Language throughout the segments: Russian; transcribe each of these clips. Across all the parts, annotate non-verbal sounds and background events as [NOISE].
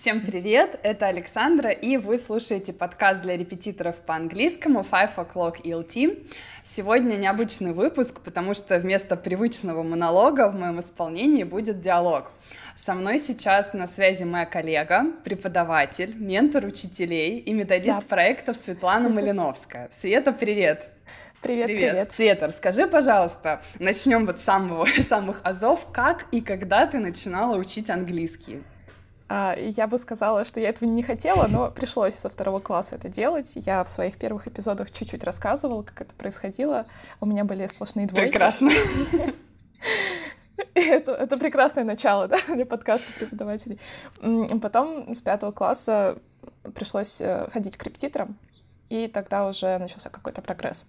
Всем привет, это Александра, и вы слушаете подкаст для репетиторов по английскому Five O'Clock ELT. Сегодня необычный выпуск, потому что вместо привычного монолога в моем исполнении будет диалог. Со мной сейчас на связи моя коллега, преподаватель, ментор учителей и методист да. проектов Светлана [LAUGHS] Малиновская. Света, привет! Привет, привет. Привет, Света, расскажи, пожалуйста, начнем вот с самого, [LAUGHS] самых азов, как и когда ты начинала учить английский? А, я бы сказала, что я этого не хотела, но пришлось со второго класса это делать. Я в своих первых эпизодах чуть-чуть рассказывала, как это происходило. У меня были сплошные двойки. Прекрасно. [LAUGHS] Это, это прекрасное начало да, для подкаста преподавателей. Потом с пятого класса пришлось э, ходить к репетиторам, и тогда уже начался какой-то прогресс.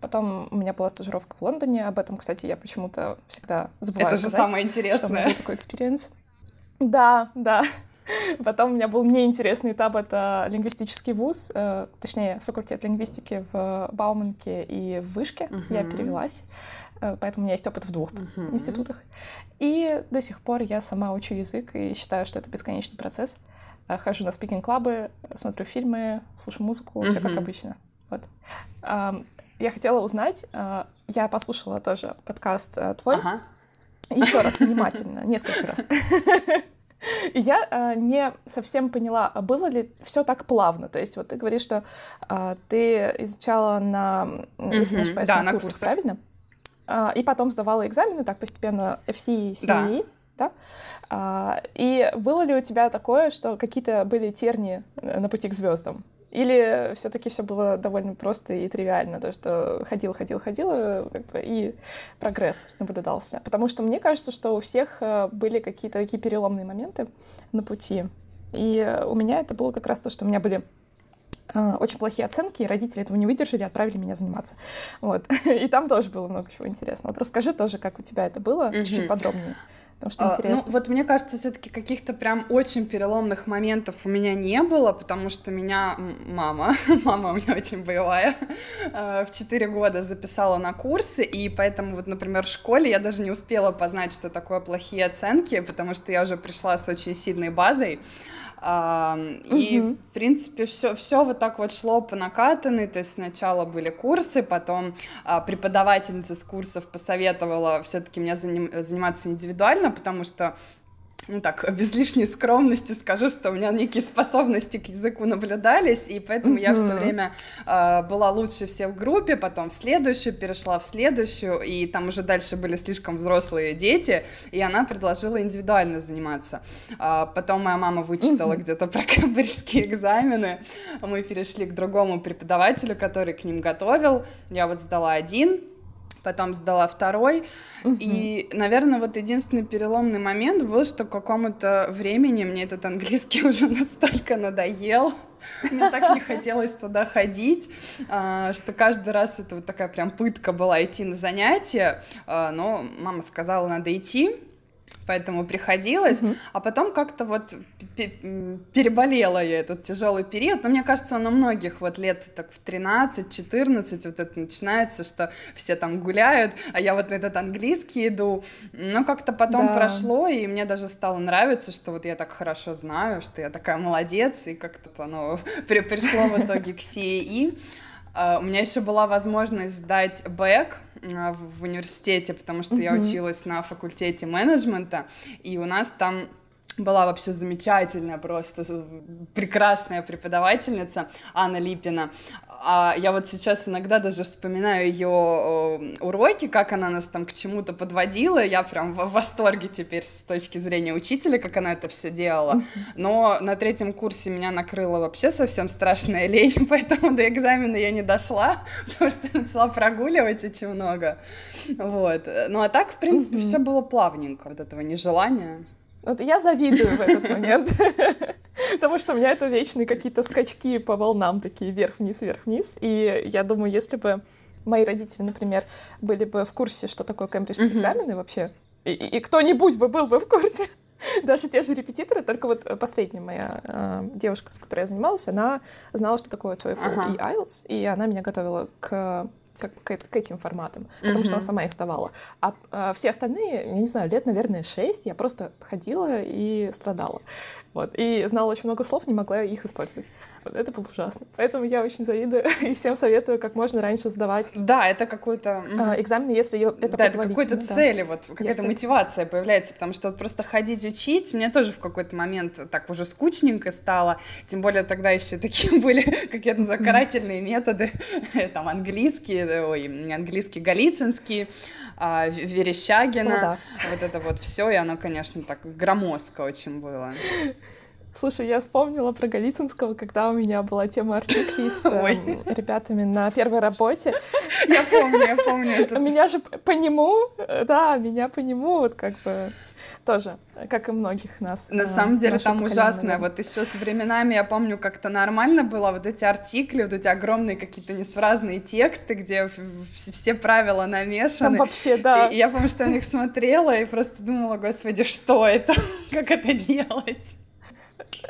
Потом у меня была стажировка в Лондоне, об этом, кстати, я почему-то всегда забываю Это же сказать, самое интересное. Что у меня был такой experience. Да, да. Потом у меня был неинтересный этап, это лингвистический вуз, э, точнее, факультет лингвистики в Бауманке и в Вышке. Uh-huh. Я перевелась, э, поэтому у меня есть опыт в двух uh-huh. институтах. И до сих пор я сама учу язык и считаю, что это бесконечный процесс. Э, хожу на спикинг-клабы, смотрю фильмы, слушаю музыку, uh-huh. все как обычно. Вот. Э, я хотела узнать, э, я послушала тоже подкаст э, твой. Uh-huh еще раз [LAUGHS] внимательно, несколько раз. [LAUGHS] И я э, не совсем поняла, а было ли все так плавно. То есть вот ты говоришь, что э, ты изучала на, mm-hmm. если не ошибаюсь, да, на, курсах, курсах, правильно? Э, и потом сдавала экзамены, так постепенно FC и CE, да? да? Э, и было ли у тебя такое, что какие-то были терни на пути к звездам? Или все-таки все было довольно просто и тривиально, то, что ходил, ходил, ходил, как бы, и прогресс наблюдался. Потому что мне кажется, что у всех э, были какие-то такие переломные моменты на пути. И у меня это было как раз то, что у меня были э, очень плохие оценки, и родители этого не выдержали и отправили меня заниматься. Вот. [LAUGHS] И там тоже было много чего интересного. Вот расскажи тоже, как у тебя это было, mm-hmm. чуть-чуть подробнее потому что интересно. Ну, вот мне кажется, все-таки каких-то прям очень переломных моментов у меня не было, потому что меня мама, [LAUGHS] мама у меня очень боевая, [LAUGHS] э, в 4 года записала на курсы, и поэтому вот, например, в школе я даже не успела познать, что такое плохие оценки, потому что я уже пришла с очень сильной базой, и, угу. в принципе, все, все вот так вот шло по накатанной, то есть сначала были курсы, потом а, преподавательница с курсов посоветовала все-таки мне заним, заниматься индивидуально, потому что ну так, без лишней скромности скажу, что у меня некие способности к языку наблюдались, и поэтому mm-hmm. я все время э, была лучше всех в группе, потом в следующую, перешла в следующую, и там уже дальше были слишком взрослые дети, и она предложила индивидуально заниматься. А, потом моя мама вычитала mm-hmm. где-то [LAUGHS] прокабрьские экзамены, мы перешли к другому преподавателю, который к ним готовил, я вот сдала один, потом сдала второй. Угу. И, наверное, вот единственный переломный момент был, что к какому-то времени мне этот английский [LAUGHS] уже настолько надоел, мне так не хотелось туда ходить, а, что каждый раз это вот такая прям пытка была идти на занятия, а, но мама сказала, надо идти, поэтому приходилось, угу. а потом как-то вот переболела я этот тяжелый период, но мне кажется, он у многих вот лет так в 13-14 вот это начинается, что все там гуляют, а я вот на этот английский иду, но как-то потом да. прошло, и мне даже стало нравиться, что вот я так хорошо знаю, что я такая молодец, и как-то оно при пришло в итоге к CAE. Uh, у меня еще была возможность сдать бэк, а, в университете, потому что mm-hmm. я училась на факультете менеджмента, и у нас там была вообще замечательная, просто прекрасная преподавательница Анна Липина. А я вот сейчас иногда даже вспоминаю ее уроки, как она нас там к чему-то подводила. Я прям в восторге теперь с точки зрения учителя, как она это все делала. Но на третьем курсе меня накрыла вообще совсем страшная [LAUGHS] лень, поэтому до экзамена я не дошла, потому что начала прогуливать очень много. Вот. Ну а так, в принципе, все было плавненько, вот этого нежелания. Вот я завидую в этот момент, [LAUGHS] потому что у меня это вечные какие-то скачки по волнам, такие вверх-вниз, вверх-вниз. И я думаю, если бы мои родители, например, были бы в курсе, что такое кембриджские экзамены вообще, и, и кто-нибудь бы был бы в курсе, [LAUGHS] даже те же репетиторы, только вот последняя моя э, девушка, с которой я занималась, она знала, что такое TOEFL ага. и IELTS, и она меня готовила к как к, к этим форматам, потому mm-hmm. что она сама их сдавала. А, а все остальные, я не знаю, лет, наверное, шесть, я просто ходила и страдала. Вот. И знала очень много слов, не могла их использовать. Вот. Это было ужасно. Поэтому я очень завидую [LAUGHS] и всем советую как можно раньше сдавать. Да, это какой-то... А, экзамены, если это Да, это какой-то да. цели, вот какая-то если... мотивация появляется, потому что вот просто ходить учить, мне тоже в какой-то момент так уже скучненько стало, тем более тогда еще такие [LAUGHS] были, как я называю, карательные методы, [LAUGHS] там английский, ой, английский галицинский, а, Верещагина, О, да. вот это вот все, и оно, конечно, так громоздко очень было. [LAUGHS] Слушай, я вспомнила про Голицынского, когда у меня была тема артиклей с [LAUGHS] э, ребятами на первой работе. [LAUGHS] Я помню, я помню. [LAUGHS] Это. Меня же по нему, да, меня по нему вот как бы тоже, как и многих нас. На э, самом деле там ужасно. Вот еще с временами я помню, как-то нормально было вот эти артикли, вот эти огромные какие-то несвразные тексты, где все правила намешаны. Там вообще, да. И я помню, что я на них смотрела и просто думала, господи, что это? Как это делать?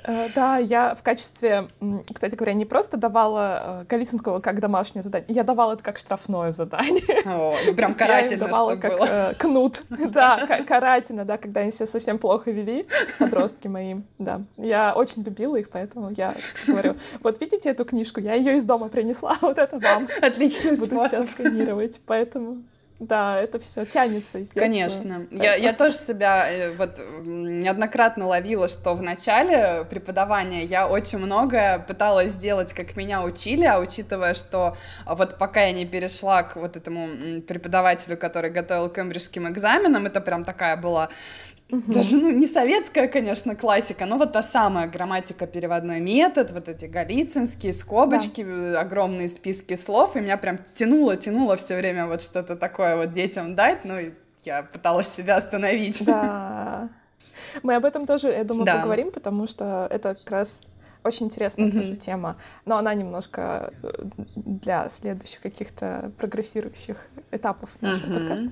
Э, да, я в качестве, кстати говоря, не просто давала Колесинского э, как домашнее задание, я давала это как штрафное задание. [LAUGHS] О, ну прям карательно, давала как было. Э, кнут, [LAUGHS] да, [LAUGHS] карательно, да, когда они себя совсем плохо вели, подростки мои, да. Я очень любила их, поэтому я говорю, вот видите эту книжку, я ее из дома принесла, вот это вам. Отличный Буду способ. сейчас сканировать, поэтому да, это все тянется из детства. Конечно. Я, я тоже себя э, вот неоднократно ловила, что в начале преподавания я очень многое пыталась сделать, как меня учили, а учитывая, что вот пока я не перешла к вот этому преподавателю, который готовил к кембриджским экзаменам, это прям такая была Угу. Даже, ну, не советская, конечно, классика, но вот та самая грамматика, переводной метод, вот эти галицинские скобочки, да. огромные списки слов, и меня прям тянуло, тянуло все время вот что-то такое вот детям дать, ну, я пыталась себя остановить. Да. [LAUGHS] Мы об этом тоже, я думаю, да. поговорим, потому что это как раз очень интересная mm-hmm. тоже тема, но она немножко э, для следующих каких-то прогрессирующих этапов нашего mm-hmm. подкаста.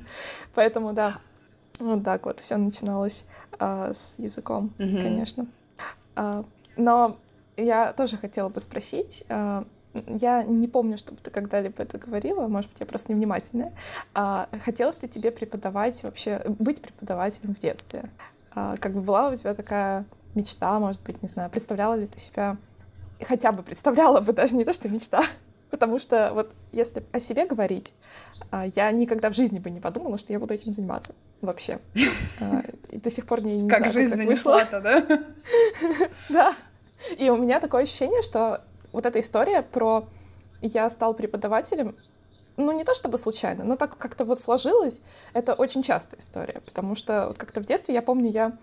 Поэтому да, вот так вот все начиналось а, с языком, mm-hmm. конечно. А, но я тоже хотела бы спросить. А, я не помню, чтобы ты когда-либо это говорила, может быть, я просто невнимательная. А, хотелось ли тебе преподавать вообще, быть преподавателем в детстве? А, как бы была у тебя такая мечта, может быть, не знаю, представляла ли ты себя, хотя бы представляла бы, [LAUGHS] даже не то, что мечта, потому что вот если о себе говорить, а, я никогда в жизни бы не подумала, что я буду этим заниматься вообще. А, и до сих пор не, не как знаю, жизнь как так вышло. да? [LAUGHS] Да. И у меня такое ощущение, что вот эта история про я стал преподавателем, ну, не то чтобы случайно, но так как-то вот сложилось, это очень частая история, потому что как-то в детстве, я помню, я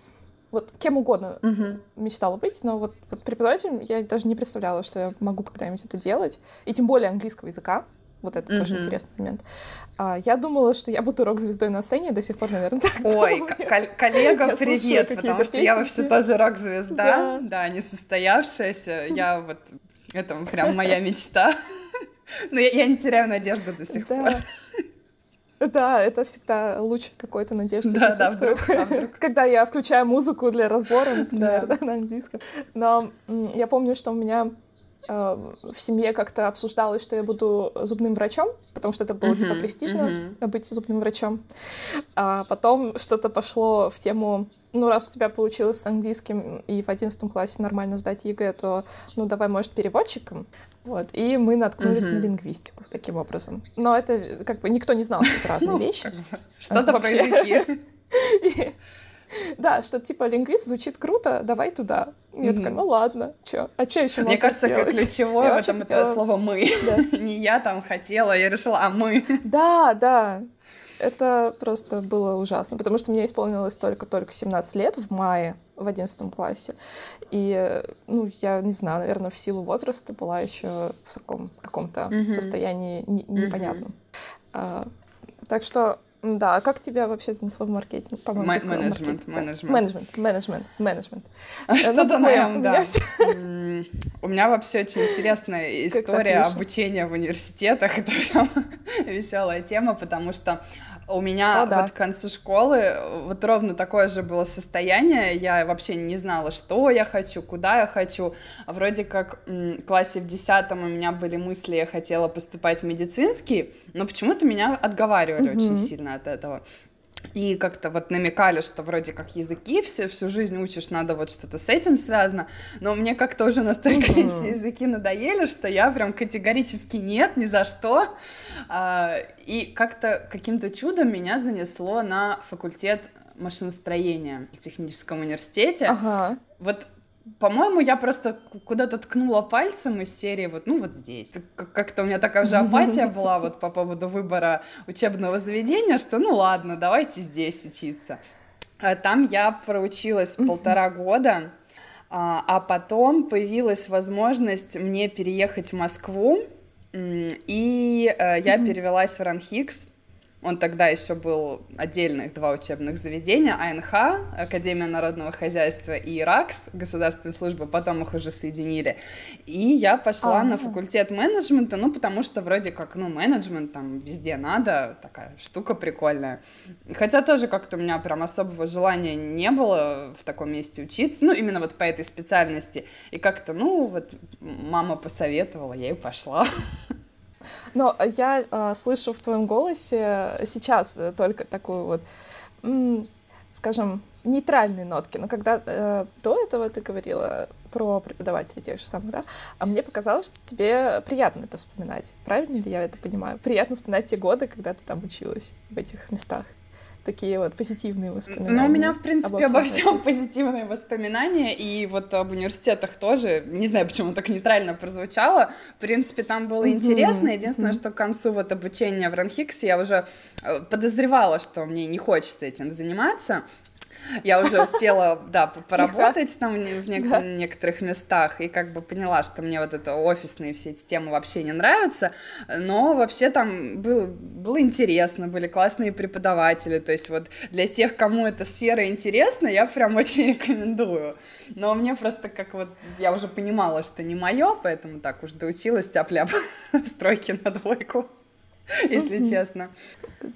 вот кем угодно uh-huh. мечтала быть, но вот, вот преподавателем я даже не представляла, что я могу когда-нибудь это делать, и тем более английского языка, вот это mm-hmm. тоже интересный момент. А, я думала, что я буду рок-звездой на сцене, до сих пор, наверное, [LAUGHS] так Ой, коллега, привет, потому что я вообще тоже рок-звезда, да. да, не состоявшаяся. Я вот, это прям моя мечта. [LAUGHS] Но я, я не теряю надежды до сих да. пор. Да, это всегда луч какой-то надежды да, присутствует. Да, вдруг, вдруг. [LAUGHS] Когда я включаю музыку для разбора, например, да. [LAUGHS] Да, на английском. Но я помню, что у меня Э, в семье как-то обсуждалось, что я буду зубным врачом, потому что это было uh-huh, типа престижно uh-huh. быть зубным врачом. А потом что-то пошло в тему, ну раз у тебя получилось с английским и в одиннадцатом классе нормально сдать ЕГЭ, то ну давай, может, переводчиком. Вот, и мы наткнулись на лингвистику таким образом. Но это как бы никто не знал, что это разные ну, вещи. Что-то языки. [LAUGHS] Да, что типа лингвист звучит круто, давай туда. Я такая, ну ладно, чё, а чё еще Мне кажется, как ключевое в этом это слово «мы». [LAUGHS] Не я там хотела, я решила, а мы. Да, да, это просто было ужасно, потому что мне исполнилось только-только 17 лет в мае, в 11 классе. И, ну, я не знаю, наверное, в силу возраста была еще в таком каком-то состоянии непонятном. А, так что Да, а как тебя вообще занесло в маркетинг? По-моему, менеджмент, менеджмент. Менеджмент, менеджмент, менеджмент. Что-то наем, да. У меня вообще очень интересная история обучения в университетах. [LAUGHS] Это прям веселая тема, потому что у меня О, да. вот к концу школы вот ровно такое же было состояние. Я вообще не знала, что я хочу, куда я хочу. Вроде как в классе в десятом у меня были мысли, я хотела поступать в медицинский, но почему-то меня отговаривали угу. очень сильно от этого и как-то вот намекали, что вроде как языки все, всю жизнь учишь, надо вот что-то с этим связано, но мне как-то уже настолько mm-hmm. эти языки надоели, что я прям категорически нет, ни за что, а, и как-то каким-то чудом меня занесло на факультет машиностроения в техническом университете. Ага. Вот по-моему, я просто куда-то ткнула пальцем из серии вот, ну, вот здесь. Как-то у меня такая же апатия была [LAUGHS] вот по поводу выбора учебного заведения, что ну ладно, давайте здесь учиться. А там я проучилась полтора года, а, а потом появилась возможность мне переехать в Москву, и э, я перевелась в Ранхикс, он тогда еще был отдельных два учебных заведения, АНХ, Академия народного хозяйства, и РАКС, государственная служба, потом их уже соединили. И я пошла А-а-а. на факультет менеджмента, ну, потому что вроде как, ну, менеджмент там везде надо, такая штука прикольная. Хотя тоже как-то у меня прям особого желания не было в таком месте учиться, ну, именно вот по этой специальности. И как-то, ну, вот мама посоветовала, я и пошла. Но я э, слышу в твоем голосе сейчас только такую вот, м, скажем, нейтральные нотки. Но когда э, до этого ты говорила про преподавателей тех же самых, да, а мне показалось, что тебе приятно это вспоминать. Правильно ли я это понимаю? Приятно вспоминать те годы, когда ты там училась в этих местах такие вот позитивные воспоминания. Ну, у меня, в принципе, обо всем позитивные воспоминания, и вот об университетах тоже, не знаю, почему так нейтрально прозвучало, в принципе, там было интересно, единственное, что к концу вот обучения в Ранхиксе я уже э, подозревала, что мне не хочется этим заниматься, я уже успела, да, поработать там в нек- да. некоторых местах и как бы поняла, что мне вот это офисные все эти темы вообще не нравятся, но вообще там было, было интересно, были классные преподаватели, то есть вот для тех, кому эта сфера интересна, я прям очень [LAUGHS] рекомендую. Но мне просто как вот, я уже понимала, что не мое, поэтому так уж доучилась тяп-ляп [LAUGHS] стройки на двойку. [LAUGHS] если честно.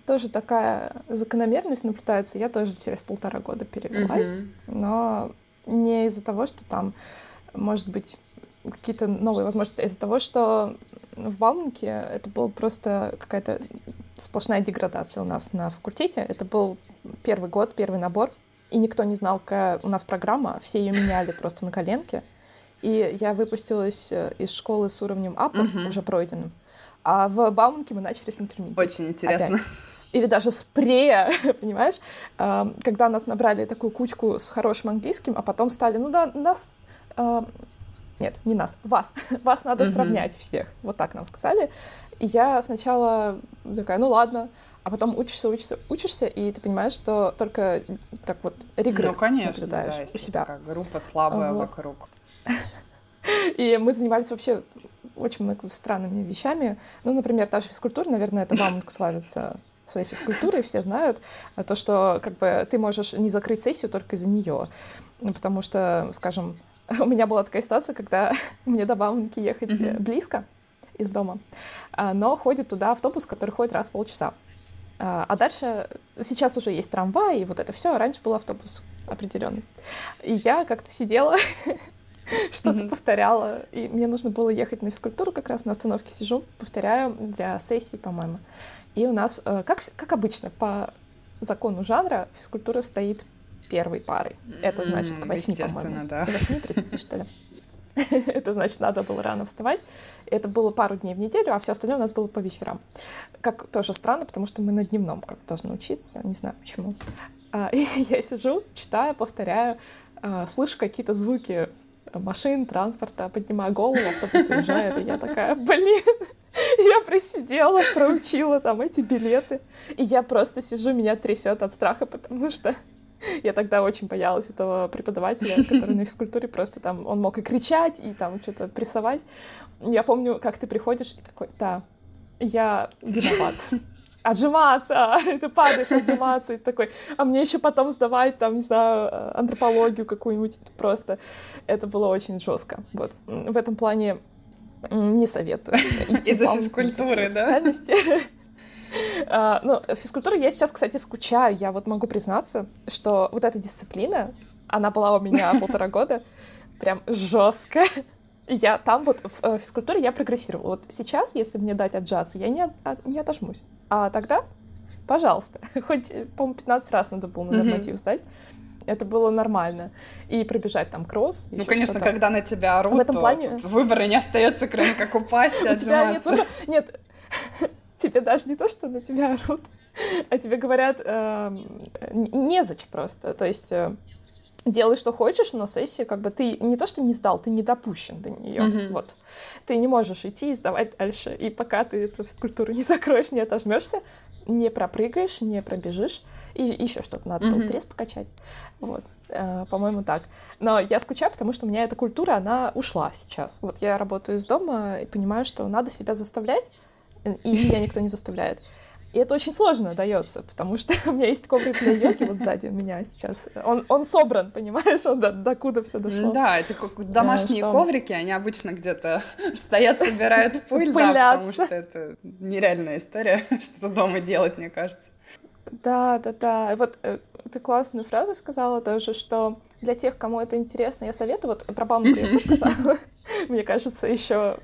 Тоже такая закономерность наблюдается. Я тоже через полтора года перевелась, но не из-за того, что там, может быть, какие-то новые возможности, а из-за того, что в Бауманке это была просто какая-то сплошная деградация у нас на факультете. Это был первый год, первый набор, и никто не знал, какая у нас программа, все ее меняли [LAUGHS] просто на коленке. И я выпустилась э, из школы с уровнем апа, uh-huh. уже пройденным. А в Бауманке мы начали с интермедиат. Очень интересно. Опять. Или даже с прея, [LAUGHS] понимаешь? Когда нас набрали такую кучку с хорошим английским, а потом стали, ну да, нас... Нет, не нас, вас. [LAUGHS] Вас надо mm-hmm. сравнять всех. Вот так нам сказали. И я сначала такая, ну ладно, а потом учишься, учишься, учишься, и ты понимаешь, что только так вот регресс ну, конечно, наблюдаешь да, у себя. Такая группа слабая вот. вокруг. И мы занимались вообще очень много странными вещами. Ну, например, та же физкультура, наверное, это Бауманка славится своей физкультурой, все знают, а то, что как бы ты можешь не закрыть сессию только из-за нее. Ну, потому что, скажем, [LAUGHS] у меня была такая ситуация, когда [LAUGHS] мне до Бауманки ехать mm-hmm. близко из дома, а, но ходит туда автобус, который ходит раз в полчаса. А, а дальше сейчас уже есть трамвай, и вот это все, раньше был автобус определенный. И я как-то сидела [LAUGHS] [LAUGHS] что-то повторяла. И мне нужно было ехать на физкультуру, как раз на остановке сижу, повторяю для сессии, по-моему. И у нас, э, как, как обычно, по закону жанра физкультура стоит первой парой. Это значит к восьми, по-моему. Да. К восьми тридцати, что ли. [LAUGHS] Это значит, надо было рано вставать. Это было пару дней в неделю, а все остальное у нас было по вечерам. Как тоже странно, потому что мы на дневном как должны учиться, не знаю почему. А, [LAUGHS] и я сижу, читаю, повторяю, а, слышу какие-то звуки машин, транспорта, поднимаю голову, автобус уезжает, и я такая, блин, [LAUGHS] я просидела, проучила там эти билеты, и я просто сижу, меня трясет от страха, потому что [LAUGHS] я тогда очень боялась этого преподавателя, который на физкультуре просто там, он мог и кричать, и там что-то прессовать. Я помню, как ты приходишь и такой, да, я виноват. Отжиматься, [LAUGHS] ты падаешь, отжиматься, и такой, а мне еще потом сдавать, там, не знаю, антропологию какую-нибудь, просто это было очень жестко, вот, в этом плане не советую. [LAUGHS] Из-за физкультуры, да? Специальности. Uh, [LAUGHS] ну, физкультура я сейчас, кстати, скучаю. Я вот могу признаться, что вот эта дисциплина, она была у меня полтора года, прям жесткая. Я там вот в э, физкультуре я прогрессировала. Вот сейчас, если мне дать отжаться, я не, от, не отожмусь. А тогда, пожалуйста, [LAUGHS] хоть, по-моему, 15 раз надо было на норматив сдать. Это было нормально. И пробежать там кросс. Ну, конечно, когда на тебя орут, в этом то плане... выбора не остается, кроме как упасть и [LAUGHS] отжиматься. Нет, [LAUGHS] тебе даже не то, что на тебя орут, а тебе говорят эм, незачем просто. То есть э, делай, что хочешь, но сессия, как бы ты не то, что не сдал, ты не допущен до нее. Mm-hmm. Вот. Ты не можешь идти и сдавать дальше. И пока ты эту физкультуру не [LAUGHS] закроешь, не отожмешься, не пропрыгаешь, не пробежишь, и еще что-то надо mm-hmm. было пресс покачать. Вот. Э, по-моему, так. Но я скучаю, потому что у меня эта культура, она ушла сейчас. Вот я работаю из дома и понимаю, что надо себя заставлять, и меня никто не заставляет. И это очень сложно дается, потому что [LAUGHS] у меня есть коврик для йоги вот сзади меня сейчас. Он, он собран, понимаешь, он до, до куда все дошло. Да, эти домашние что... коврики, они обычно где-то [LAUGHS] стоят, собирают [LAUGHS] пыль, да, потому что это нереальная история, что-то дома делать, мне кажется. Да, да, да. Вот э, ты классную фразу сказала тоже, что для тех, кому это интересно, я советую, вот про бабушку я все сказала, мне кажется, еще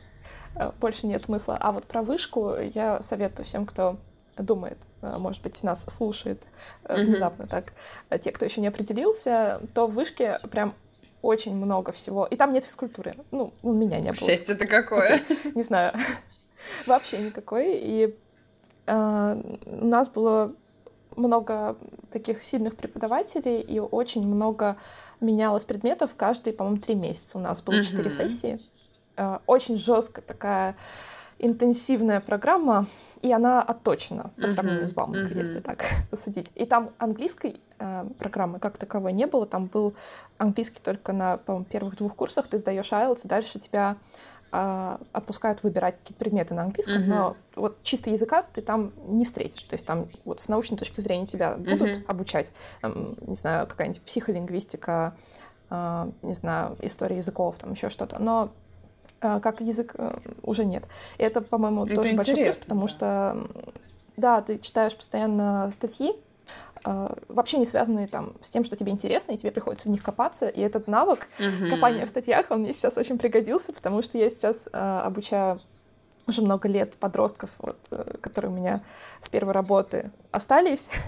э, больше нет смысла. А вот про вышку я советую всем, кто думает, э, может быть, нас слушает mm-hmm. внезапно так, э, те, кто еще не определился, то в вышке прям очень много всего. И там нет физкультуры. Ну, у меня не было. Счастье-то какое? [LAUGHS] Не знаю. [LAUGHS] Вообще никакой. И э, у нас было много таких сильных преподавателей, и очень много менялось предметов каждые, по-моему, три месяца. У нас было четыре сессии. Очень жесткая такая интенсивная программа, и она отточена по сравнению uh-huh. с Бауманкой, uh-huh. если так [LAUGHS] посудить. И там английской э, программы как таковой не было, там был английский только на, по-моему, первых двух курсах, ты сдаешь IELTS, и дальше тебя э, отпускают выбирать какие-то предметы на английском, uh-huh. но вот чисто языка ты там не встретишь, то есть там вот с научной точки зрения тебя будут uh-huh. обучать, э, не знаю, какая-нибудь психолингвистика, э, не знаю, история языков, там еще что-то, но а, как язык э, уже нет. И это, по-моему, это тоже большой плюс, потому да. что, да, ты читаешь постоянно статьи, а, вообще не связанные там с тем, что тебе интересно, и тебе приходится в них копаться. И этот навык uh-huh. копания в статьях, он мне сейчас очень пригодился, потому что я сейчас э, обучаю уже много лет подростков, вот, э, которые у меня с первой работы остались. [LAUGHS]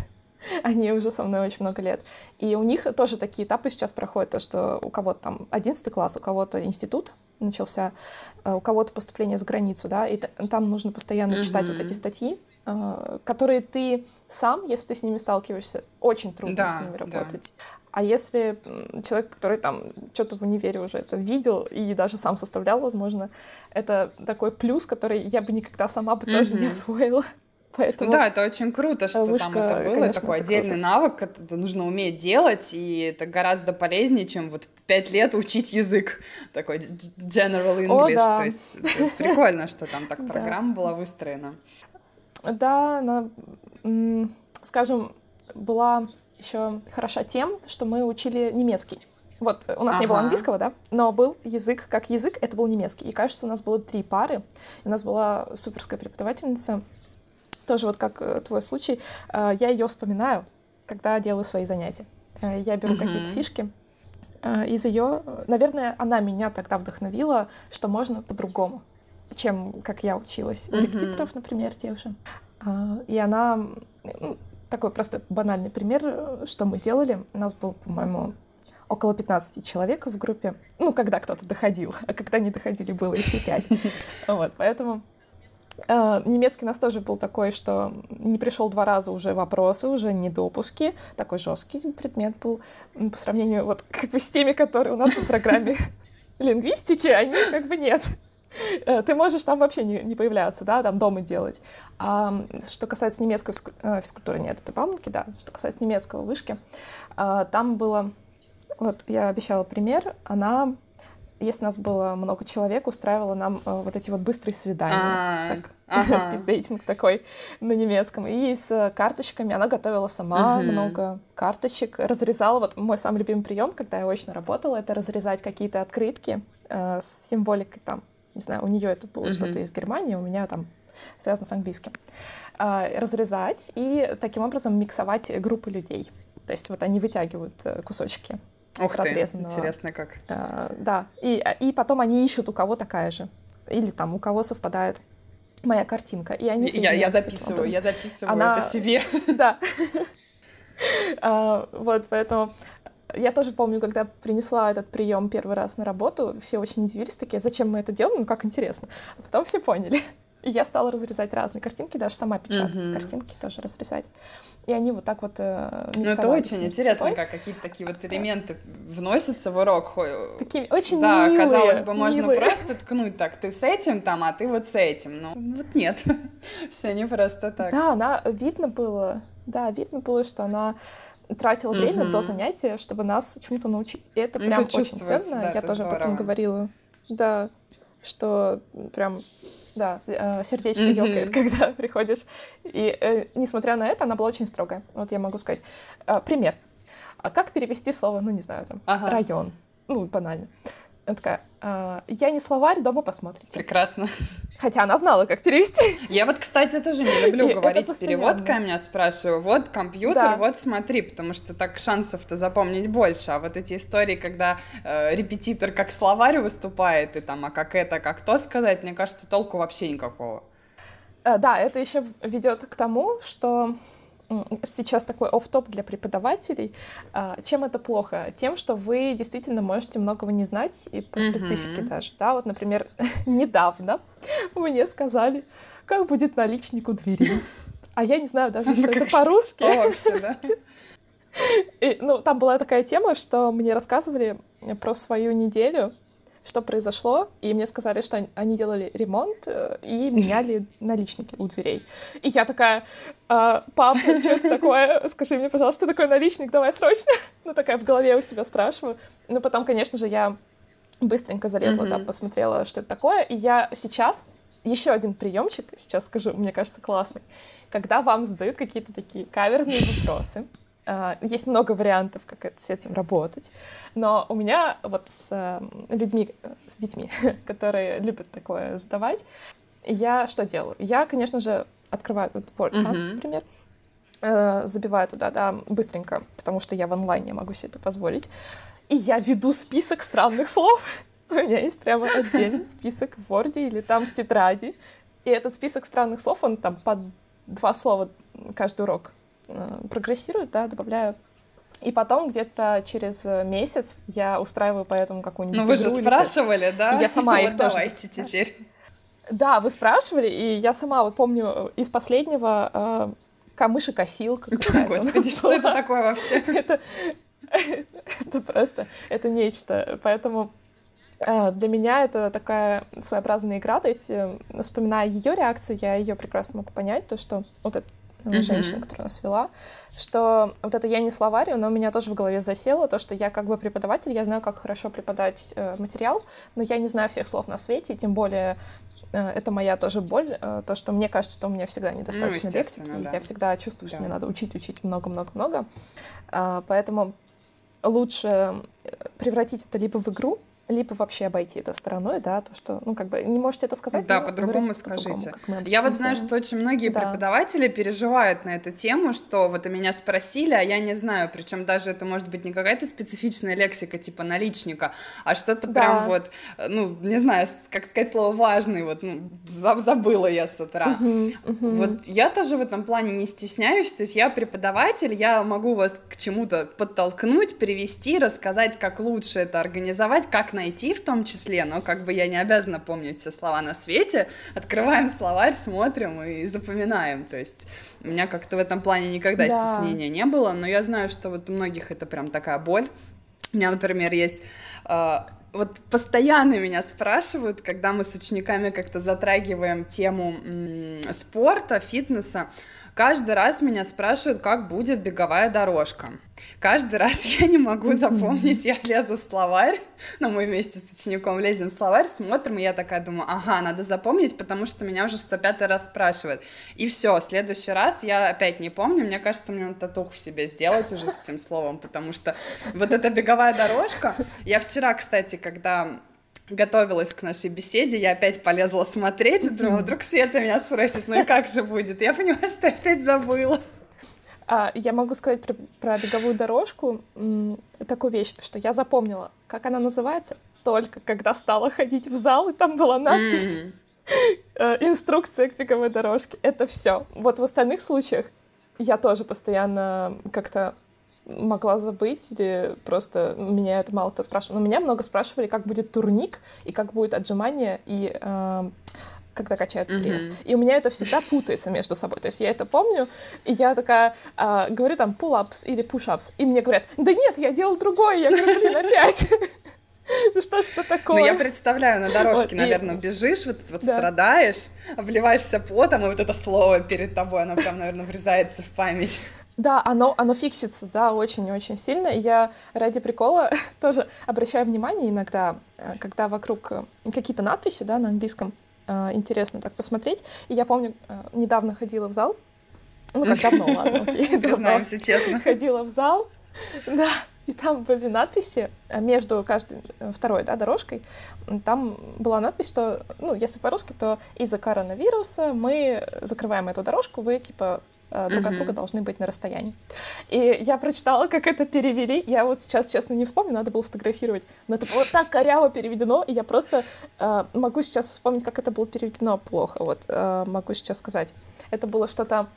[LAUGHS] Они уже со мной очень много лет. И у них тоже такие этапы сейчас проходят, то, что у кого-то там 11 класс, у кого-то институт, начался э, у кого-то поступление за границу, да, и там нужно постоянно mm-hmm. читать вот эти статьи, э, которые ты сам, если ты с ними сталкиваешься, очень трудно да, с ними работать. Да. А если человек, который там что-то в универе уже это видел и даже сам составлял, возможно, это такой плюс, который я бы никогда сама бы mm-hmm. тоже не освоила. Поэтому да, это очень круто, что вышка, там это было, конечно, такой это отдельный круто. навык, это нужно уметь делать, и это гораздо полезнее, чем вот пять лет учить язык, [LAUGHS] такой general English, О, да. то есть прикольно, что там так [LAUGHS] программа была выстроена. Да, она, скажем, была еще хороша тем, что мы учили немецкий. Вот, у нас ага. не было английского, да, но был язык как язык, это был немецкий. И кажется, у нас было три пары, и у нас была суперская преподавательница, тоже вот как э, твой случай, э, я ее вспоминаю, когда делаю свои занятия. Э, я беру mm-hmm. какие-то фишки из ее, наверное, она меня тогда вдохновила, что можно по-другому, чем как я училась mm-hmm. репетиторов, например, тех же. И она ну, такой просто банальный пример, что мы делали. У нас был, по-моему, около 15 человек в группе. Ну, когда кто-то доходил, а когда не доходили, было и все пять. [LAUGHS] Вот, поэтому немецкий у нас тоже был такой, что не пришел два раза уже вопросы, уже не допуски. Такой жесткий предмет был по сравнению вот [LAUGHS] как бы с теми, которые у нас по программе [LAUGHS] лингвистики, они как бы нет. Э, ты можешь там вообще не, не появляться, да, там дома делать. А что касается немецкой э, физкультуры, нет, это Бауманки, да. Что касается немецкого вышки, а, там было, вот я обещала пример, она если нас было много человек, устраивала нам э, вот эти вот быстрые свидания. А, Так, [LAUGHS] спиддейтинг такой на немецком. И с карточками она готовила сама много карточек, разрезала. Вот мой самый любимый прием, когда я очно работала, это разрезать какие-то открытки э, с символикой там. Не знаю, у нее это было что-то из Германии, у меня там связано с английским. А, разрезать и таким образом миксовать группы людей. То есть вот они вытягивают э, кусочки Ух ты, разрезанного. интересно как. Э, да, и, и потом они ищут, у кого такая же. Или там, у кого совпадает моя картинка. И они Я, я записываю, я записываю Она- это себе. [LAUGHS] Да. А, Вот, поэтому я тоже помню, когда принесла этот прием первый раз на работу, все очень удивились, такие, зачем мы это делаем, ну как интересно. А потом все поняли. И я стала разрезать разные картинки, даже сама печатать Мгм. картинки тоже разрезать. И они вот так вот э, Ну, это очень интересно, собой. как какие-то такие вот элементы вносятся в урок. Хо- Такие очень да, милые, казалось бы, можно милые. просто ткнуть так, ты с этим там, а ты вот с этим. Ну, вот нет, [LAUGHS] все не просто так. Да, она видно было, да, видно было, что она тратила время Мгм. до занятия, чтобы нас чему-то научить. И это Ну, прям это очень ценно. да, Я тоже потом здорово. говорила, да, что прям, да, э, сердечко Мгм. ёкает, [LAUGHS] когда приходишь. И э, несмотря на это, она была очень строгая. Вот я могу сказать. А, Пример. А как перевести слово, ну, не знаю, там, Ага. район? Ну, банально. Она такая, «А, я не словарь, дома посмотрите. Прекрасно. Хотя она знала, как перевести. Я вот, кстати, тоже не люблю И говорить переводкой, меня спрашиваю, вот компьютер, Да. вот смотри, потому что так шансов-то запомнить больше, а вот эти истории, когда э, репетитор как словарь выступает, и там, а как это, как то сказать, мне кажется, толку вообще никакого. Э, Да, это еще ведет к тому, что сейчас такой офф-топ для преподавателей. А, Чем это плохо? Тем, что вы действительно можете многого не знать и по Мгм. специфике даже. Да, вот, например, [LAUGHS] недавно мне сказали, как будет наличник у двери. А я не знаю даже, [LAUGHS] что это по-русски. вообще, да? [LAUGHS] И, ну, там была такая тема, что мне рассказывали про свою неделю, что произошло, и мне сказали, что они- делали ремонт э, и меняли [LAUGHS] наличники у дверей. И я такая, «А, пап, что это такое? Скажи мне, пожалуйста, что такое наличник, давай срочно. [LAUGHS] Ну, такая в голове у себя спрашиваю. Ну, потом, конечно же, я быстренько залезла, Мгм. там, посмотрела, что это такое, и я сейчас еще один приемчик, сейчас скажу, мне кажется, классный, когда вам задают какие-то такие каверзные вопросы, есть много вариантов, как с этим работать, но у меня вот с э, людьми, э, с детьми, [LAUGHS] которые любят такое задавать, я что делаю? Я, конечно же, открываю вот WordCloud, Мгм. например, э, забиваю туда, да, быстренько, потому что я в онлайне могу себе это позволить, и я веду список странных слов. [LAUGHS] У меня есть прямо отдельный [LAUGHS] список в Word или там в тетради, и этот список странных слов, он там по два слова каждый урок прогрессирует, да, добавляю. И потом где-то через э, месяц я устраиваю по этому какую-нибудь Ну вы же спрашивали, да? Я сама [LAUGHS] их Вот тоже давайте теперь. да, вы спрашивали, и я сама вот помню э, из последнего э, нас Господи, что это такое вообще? [LAUGHS] Это, это просто, это нечто. Поэтому э, для меня это такая своеобразная игра. То есть, э, вспоминая ее реакцию, я ее прекрасно могу понять, то, что вот эта э, Мгм. женщина, которая нас вела, что вот это я не словарь, но у меня тоже в голове засело, то, что я как бы преподаватель, я знаю, как хорошо преподать э, материал, но я не знаю всех слов на свете, и тем более э, это моя тоже боль, э, то, что мне кажется, что у меня всегда недостаточно Ну, лексики, да. я всегда чувствую, что Да. мне надо учить, учить много-много-много. А, Поэтому лучше э, превратить это либо в игру, либо вообще обойти это стороной, да, то, что, ну, как бы, не можете это сказать, Да, по-другому скажите. мы Я вот знаю, что очень многие Да. преподаватели переживают на эту тему, что вот у меня спросили, а я не знаю, причем даже это может быть не какая-то специфичная лексика типа наличника, а что-то Да. прям вот, ну, не знаю, как сказать слово важный, вот, ну, за- забыла я с утра. Мгм, мгм. Вот я тоже в этом плане не стесняюсь, то есть я преподаватель, я могу вас к чему-то подтолкнуть, привести, рассказать, как лучше это организовать, как найти в том числе, но как бы я не обязана помнить все слова на свете, открываем словарь, смотрим и запоминаем, то есть у меня как-то в этом плане никогда Да. стеснения не было, но я знаю, что вот у многих это прям такая боль. У меня, например, есть э, вот постоянно меня спрашивают, когда мы с учениками как-то затрагиваем тему спорта, фитнеса, Каждый раз меня спрашивают, как будет беговая дорожка. Каждый раз [LAUGHS] я не могу запомнить, я лезу в словарь, [LAUGHS] на мой месте с учеником лезем в словарь, смотрим, и я такая думаю, ага, надо запомнить, потому что меня уже 105 раз спрашивают. И все, следующий раз я опять не помню, мне кажется, мне надо татуху себе сделать уже с этим словом, потому что вот эта беговая дорожка, я вчера, кстати, когда готовилась к нашей беседе, я опять полезла смотреть, и думала, вдруг Света меня спросит, ну и как же будет? Я понимаю, что я опять забыла. А, я могу сказать про, про беговую дорожку такую вещь, что я запомнила, как она называется, только когда стала ходить в зал, и там была надпись mm-hmm. «Инструкция к беговой дорожке». Это все. Вот в остальных случаях я тоже постоянно как-то могла забыть или просто меня это мало кто спрашивал. Но меня много спрашивали, как будет турник и как будет отжимание и э, когда качают пресс. Mm-hmm. И у меня это всегда путается между собой. То есть я это помню, и я такая э, говорю там pull-ups или push-ups, и мне говорят, да нет, я делал другое, я говорю, блин, опять. [LAUGHS] Ну что что такое? Ну я представляю, на дорожке, вот, наверное, и... бежишь, вот, вот да. страдаешь, обливаешься потом, и вот это слово перед тобой, оно прям, наверное, врезается в память. Да, оно, оно фиксится, да, очень-очень сильно. Я ради прикола [LAUGHS] тоже обращаю внимание иногда, э, когда вокруг э, какие-то надписи, да, на английском, э, интересно так посмотреть. И я помню, недавно ходила в зал, ну, как давно, [LAUGHS] ладно, окей. Признаемся честно. Ходила в зал, [LAUGHS] да, и там были надписи между каждой второй да, дорожкой. Там была надпись, что, ну, если по-русски, то из-за коронавируса мы закрываем эту дорожку, вы, типа, друг mm-hmm. от друга должны быть на расстоянии. И я прочитала, как это перевели. Я вот сейчас, честно, не вспомню, надо было фотографировать. Но это было так коряво переведено, и я просто э, могу сейчас вспомнить, как это было переведено плохо. Вот э, могу сейчас сказать. Это было что-то...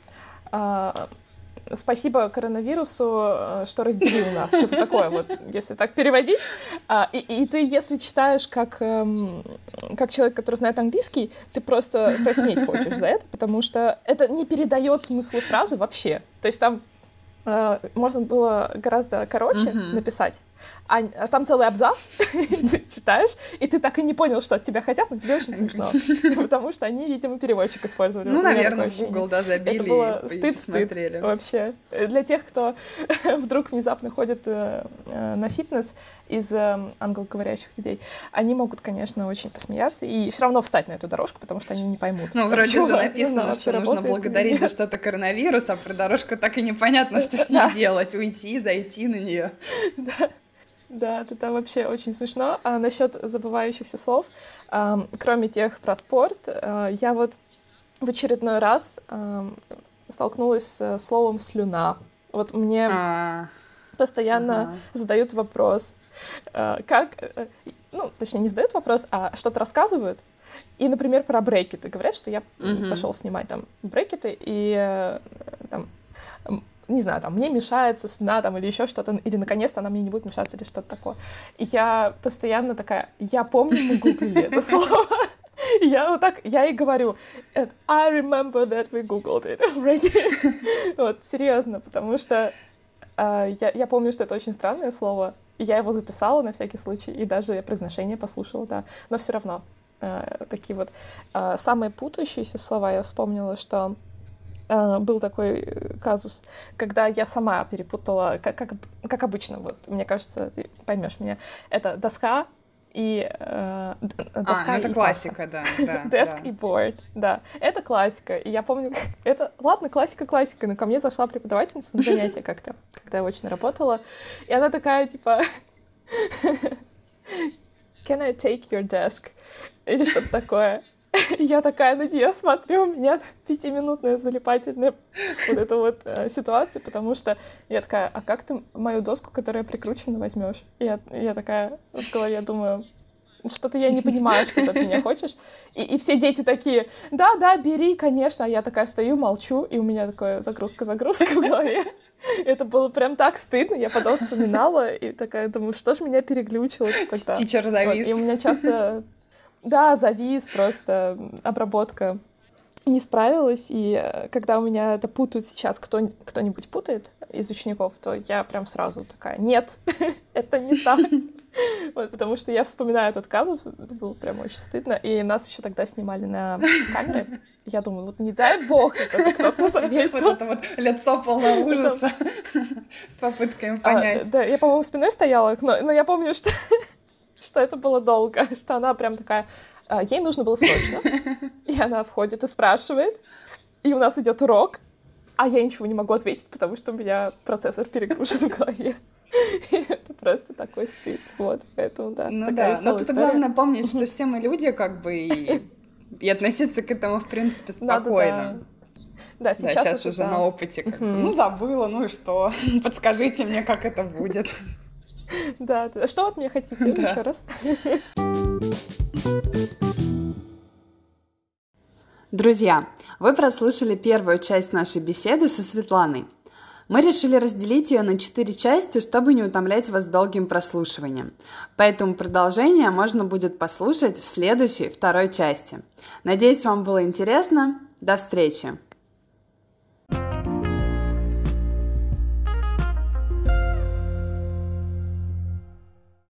Э, спасибо коронавирусу, э, что разделил нас, что-то такое, вот, если так переводить. А, и, и ты, если читаешь как, эм, как человек, который знает английский, ты просто краснеть хочешь за это, потому что это не передает смысл фразы вообще. То есть там э, можно было гораздо короче mm-hmm. написать, а, а там целый абзац, [LAUGHS] ты читаешь, и ты так и не понял, что от тебя хотят, но тебе очень смешно. [LAUGHS] Потому что они, видимо, переводчик использовали. Ну, наверное, в Google, да, забили. Это было стыд-стыд вообще. Для тех, кто [LAUGHS] вдруг внезапно ходит э, э, на фитнес из э, англоговорящих людей, они могут, конечно, очень посмеяться и все равно встать на эту дорожку, потому что они не поймут. Ну, вроде же написано, что нужно благодарить за что-то коронавирус, а про дорожку так и непонятно, что с ней делать. Уйти, зайти на нее. Да. Да, это вообще очень смешно. А насчет забывающихся слов, э, кроме тех про спорт, э, я вот в очередной раз э, столкнулась с словом слюна. Вот мне а, постоянно ага. задают вопрос, э, как, э, ну, точнее, не задают вопрос, а что-то рассказывают. И, например, про брекеты. Говорят, что я угу. пошел снимать там брекеты, и э, там не знаю, там, мне мешается сна, там, или еще что-то, или наконец-то она мне не будет мешаться, или что-то такое. И я постоянно такая, я помню, мы гуглили это [LAUGHS] слово. Я вот так, я и говорю, I remember that we googled it already. [LAUGHS] вот, серьезно, потому что э, я, я помню, что это очень странное слово, и я его записала на всякий случай, и даже произношение послушала, да, но все равно э, такие вот э, самые путающиеся слова я вспомнила, что был такой э, казус, когда я сама перепутала, как, как, как обычно, вот, мне кажется, ты поймешь меня, это доска и э, доска а, ну это и классика, да, [LAUGHS] да. Деск да. и board, да. Это классика. И я помню, это... Ладно, классика, классика, но ко мне зашла преподавательница на занятие как-то, когда я очень работала. И она такая, типа... [LAUGHS] Can I take your desk? Или что-то такое. [LAUGHS] Я такая на нее смотрю, у меня пятиминутная залипательная вот эта вот э, ситуация, потому что я такая, а как ты мою доску, которая прикручена, возьмешь? Я, я такая в голове думаю, что-то я не понимаю, что ты от меня хочешь. И, и все дети такие, да, да, бери, конечно. А я такая стою, молчу, и у меня такая загрузка-загрузка в голове. Это было прям так стыдно, я потом вспоминала, и такая думаю, что же меня переглючило тогда. Тичер завис. Вот, и у меня часто да, завис просто, обработка не справилась, и э, когда у меня это путают сейчас, кто, кто-нибудь путает из учеников, то я прям сразу такая, нет, [LAUGHS] это не так. [LAUGHS] Вот, потому что я вспоминаю этот казус, это было прям очень стыдно. И нас еще тогда снимали на камеры. Я думаю, вот не дай бог, это кто-то заметил. [LAUGHS] Вот это вот лицо полное ужаса с попыткой понять. Да, я, по-моему, спиной стояла, но я помню, что что это было долго, [LAUGHS] что она прям такая, «А, ей нужно было срочно, [LAUGHS] и она входит и спрашивает, и у нас идет урок, а я ничего не могу ответить, потому что у меня процессор перегружен в голове. [LAUGHS] это просто такой стыд. Вот, поэтому, да, ну такая да. Но тут история. главное помнить, что все мы люди, как бы, и, и относиться к этому, в принципе, спокойно. Надо, да. Да, сейчас, да, сейчас уже, уже да. на опыте. Как бы. Ну, забыла, ну и что? Подскажите мне, как это будет. Да, да. Что от меня хотите? [LAUGHS] Еще раз. Друзья, вы прослушали первую часть нашей беседы со Светланой. Мы решили разделить ее на четыре части, чтобы не утомлять вас долгим прослушиванием. Поэтому продолжение можно будет послушать в следующей, второй части. Надеюсь, вам было интересно. До встречи!